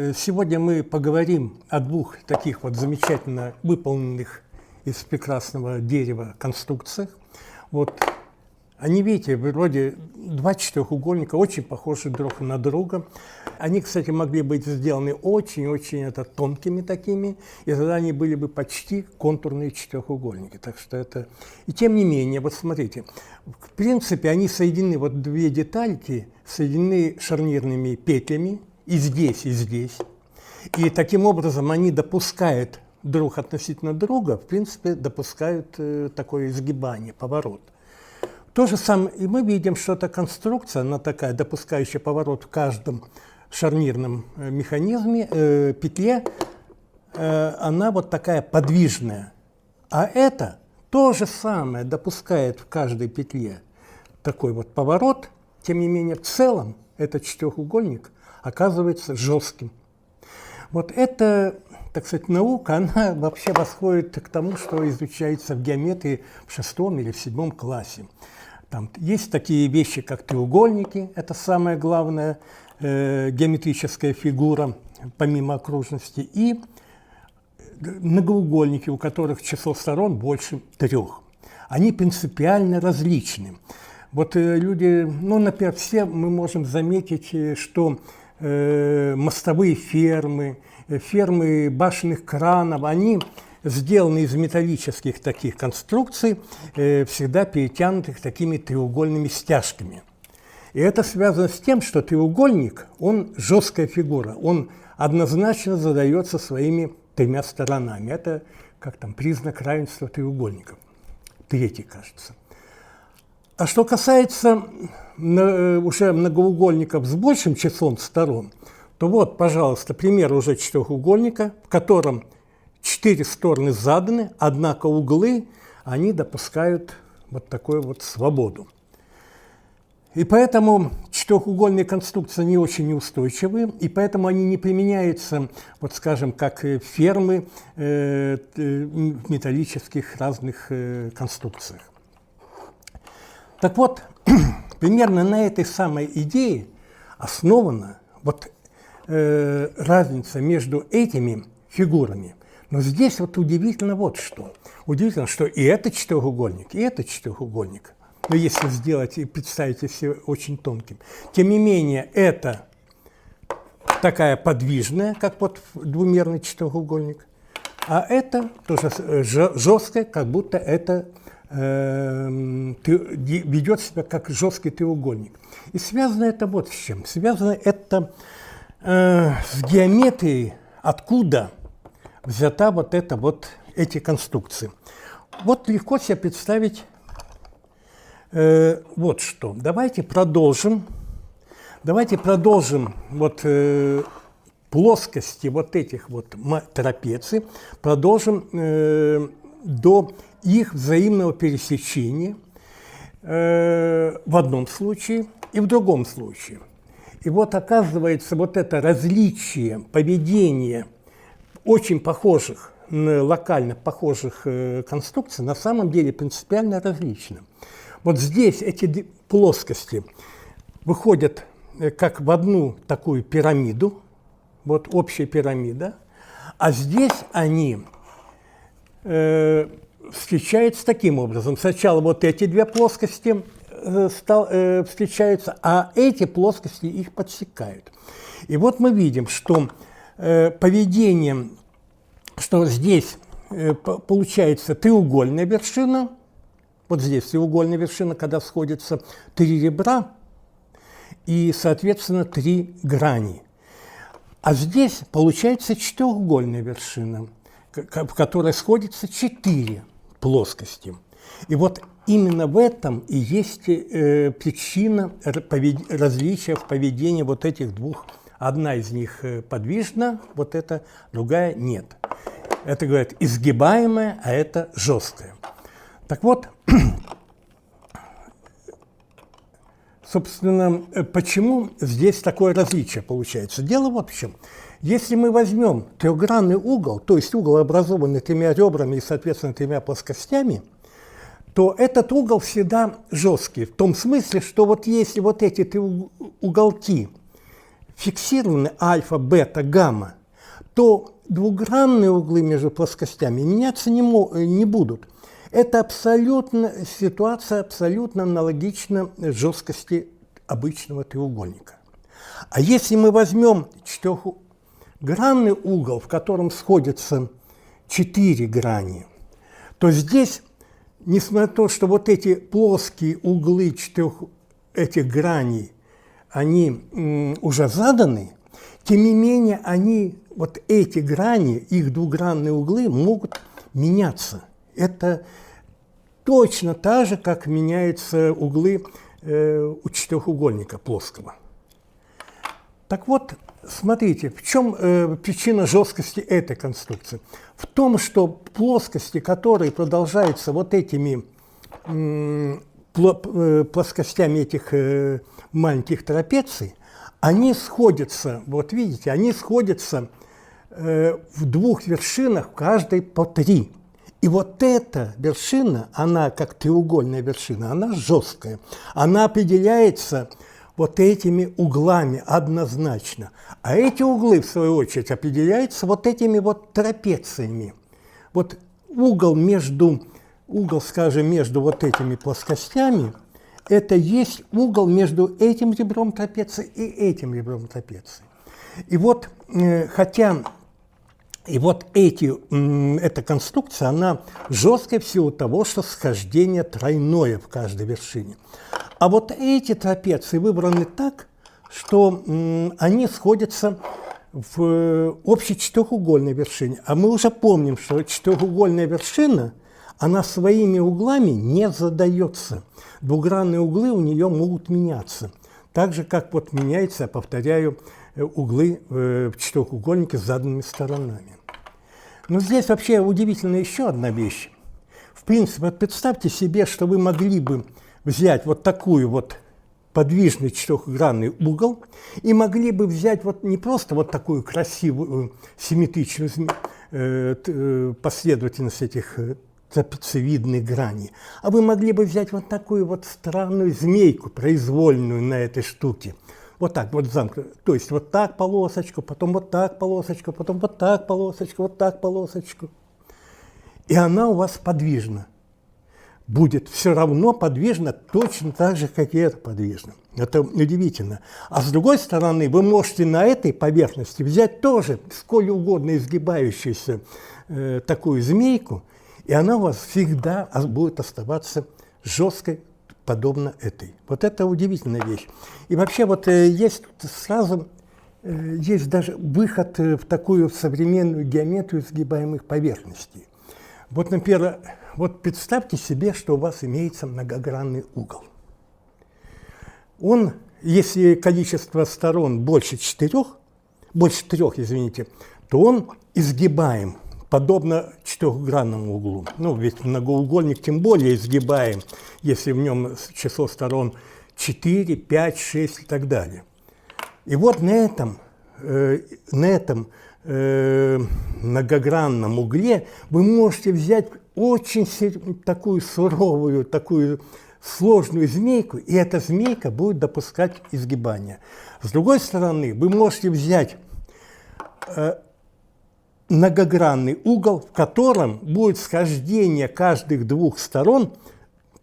Э, сегодня мы поговорим о двух таких вот замечательно выполненных из прекрасного дерева конструкциях. Вот они, видите, вроде два четырехугольника, очень похожи друг на друга. Они, кстати, могли быть сделаны очень-очень это, тонкими такими, и тогда они были бы почти контурные четырехугольники. Так что это... И тем не менее, вот смотрите, в принципе, они соединены, вот две детальки соединены шарнирными петлями, и здесь, и здесь. И таким образом они допускают друг относительно друга, в принципе, допускают э, такое изгибание, поворот. То же самое, и мы видим, что эта конструкция, она такая, допускающая поворот в каждом шарнирном э, механизме, э, петле, э, она вот такая подвижная. А это то же самое допускает в каждой петле такой вот поворот, тем не менее в целом этот четырехугольник оказывается жестким. Вот это, так сказать, наука, она вообще восходит к тому, что изучается в геометрии в шестом или в седьмом классе. Там есть такие вещи, как треугольники, это самая главная э, геометрическая фигура, помимо окружности, и многоугольники, у которых число сторон больше трех. Они принципиально различны. Вот э, люди, ну, например, все мы можем заметить, э, что мостовые фермы, э, фермы башенных кранов, они сделаны из металлических таких конструкций, э, всегда перетянутых такими треугольными стяжками. И это связано с тем, что треугольник, он жесткая фигура, он однозначно задается своими тремя сторонами. Это как там признак равенства треугольников. Третий, кажется. А что касается э, уже многоугольников с большим числом сторон, то вот, пожалуйста, пример уже четырехугольника, в котором четыре стороны заданы, однако углы, они допускают вот такую вот свободу. И поэтому четырехугольные конструкции не очень неустойчивы, и поэтому они не применяются, вот скажем, как фермы э, в металлических разных э, конструкциях. Так вот, примерно на этой самой идее основана вот э, разница между этими фигурами – но здесь вот удивительно вот что. Удивительно, что и этот четырехугольник, и этот четырехугольник, но если сделать и представить все очень тонким, тем не менее это такая подвижная, как вот двумерный четырехугольник, а это тоже жесткое, как будто это э, ведет себя как жесткий треугольник. И связано это вот с чем. Связано это э, с геометрией, откуда взята вот это вот эти конструкции. Вот легко себе представить э, вот что. Давайте продолжим. Давайте продолжим вот э, плоскости вот этих вот трапеций, продолжим до их взаимного пересечения э, в одном случае и в другом случае. И вот оказывается вот это различие поведения – очень похожих, локально похожих э, конструкций на самом деле принципиально различны. Вот здесь эти плоскости выходят э, как в одну такую пирамиду, вот общая пирамида, а здесь они встречаются таким образом. Сначала вот эти две плоскости э, стал, э, встречаются, а эти плоскости их подсекают. И вот мы видим, что Э, поведением, что здесь получается треугольная вершина, вот здесь треугольная вершина, когда сходятся три ребра и, соответственно, три грани. А здесь получается четырехугольная вершина, в которой сходятся четыре плоскости. И вот именно в этом и есть э, причина различия в поведении вот этих двух Одна из них э, подвижна, вот эта, другая нет. Это, говорят, изгибаемая, а это жесткая. Так вот, собственно, э, почему здесь такое различие получается? Дело в общем. Если мы возьмем трехгранный угол, то есть угол, образованный тремя ребрами и, соответственно, тремя плоскостями, то этот угол всегда жесткий. В том смысле, что вот если вот эти три уголки фиксированы альфа, бета, гамма, то двугранные углы между плоскостями меняться не, не будут. Это абсолютно, ситуация абсолютно аналогична жесткости обычного треугольника. А если мы возьмем четырехгранный угол, в котором сходятся четыре грани, то здесь, несмотря на то, что вот эти плоские углы четырех этих граней, они уже заданы, тем не менее они, вот эти грани, их двугранные углы могут меняться. Это точно так же, как меняются углы э, у четырехугольника плоского. Так вот, смотрите, в чем э, причина жесткости этой конструкции? В том, что плоскости, которые продолжаются вот этими э, плоскостями этих э, маленьких трапеций, они сходятся, вот видите, они сходятся э, в двух вершинах, каждой по три. И вот эта вершина, она как треугольная вершина, она жесткая. Она определяется вот этими углами однозначно. А эти углы, в свою очередь, определяются вот этими вот трапециями. Вот угол между, угол, скажем, между вот этими плоскостями, это есть угол между этим ребром трапеции и этим ребром трапеции. И вот, э, хотя и вот эти, эта конструкция, она жесткая в силу того, что схождение тройное в каждой вершине. А вот эти трапеции выбраны так, что они сходятся в общей четырехугольной вершине. А мы уже помним, что четырехугольная вершина, она своими углами не задается. Двугранные углы у нее могут меняться. Так же, как вот меняется, я повторяю, Э, углы э, в четырехугольнике с заданными сторонами. Но здесь вообще удивительно еще одна вещь. В принципе, вот представьте себе, что вы могли бы взять вот такую вот подвижный четырехгранный угол и могли бы взять вот не просто вот такую красивую симметричную э, последовательность этих трапециевидных граней, а вы могли бы взять вот такую вот странную змейку произвольную на этой штуке – вот так, вот замкнуто. То есть вот так полосочку, потом вот так полосочку, потом вот так полосочку, вот так полосочку. И она у вас подвижна. Будет все равно подвижна точно так же, как и это подвижно. Это удивительно. А с другой стороны, вы можете на этой поверхности взять тоже сколь угодно изгибающуюся э, такую змейку, и она у вас всегда будет оставаться жесткой, подобно этой. Вот это удивительная вещь. И вообще вот э, есть сразу, э, есть даже выход э, в такую современную геометрию сгибаемых поверхностей. Вот, например, вот представьте себе, что у вас имеется многогранный угол. Он, если количество сторон больше четырех, больше трех, извините, то он изгибаем подобно четырехгранному углу. Ну, ведь многоугольник тем более изгибаем, если в нем число сторон 4, 5, 6 и так далее. И вот на этом, э, на этом э, многогранном угле вы можете взять очень такую суровую, такую сложную змейку, и эта змейка будет допускать изгибание. С другой стороны, вы можете взять э, многогранный угол, в котором будет схождение каждых двух сторон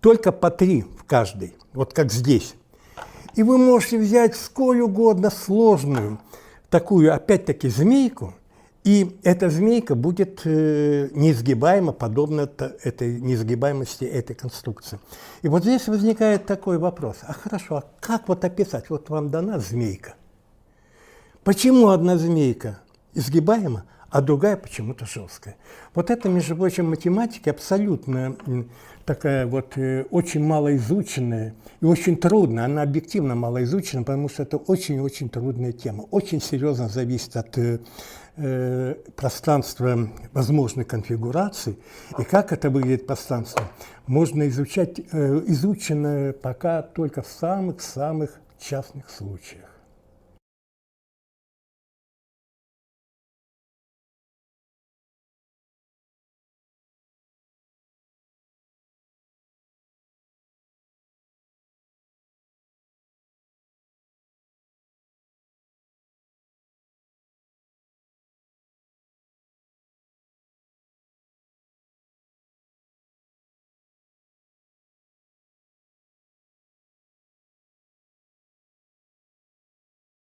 только по три в каждой, вот как здесь. И вы можете взять сколь угодно сложную такую, опять-таки, змейку, и эта змейка будет э, неизгибаема, подобно этой неизгибаемости этой конструкции. И вот здесь возникает такой вопрос. А хорошо, а как вот описать? Вот вам дана змейка. Почему одна змейка изгибаема, а другая почему-то жесткая. Вот это, между прочим, математика абсолютно такая вот э, очень малоизученная и очень трудная. Она объективно малоизучена, потому что это очень-очень трудная тема. Очень серьезно зависит от э, э, пространства возможной конфигурации. И как это выглядит пространство, можно изучать, э, изучено пока только в самых-самых частных случаях.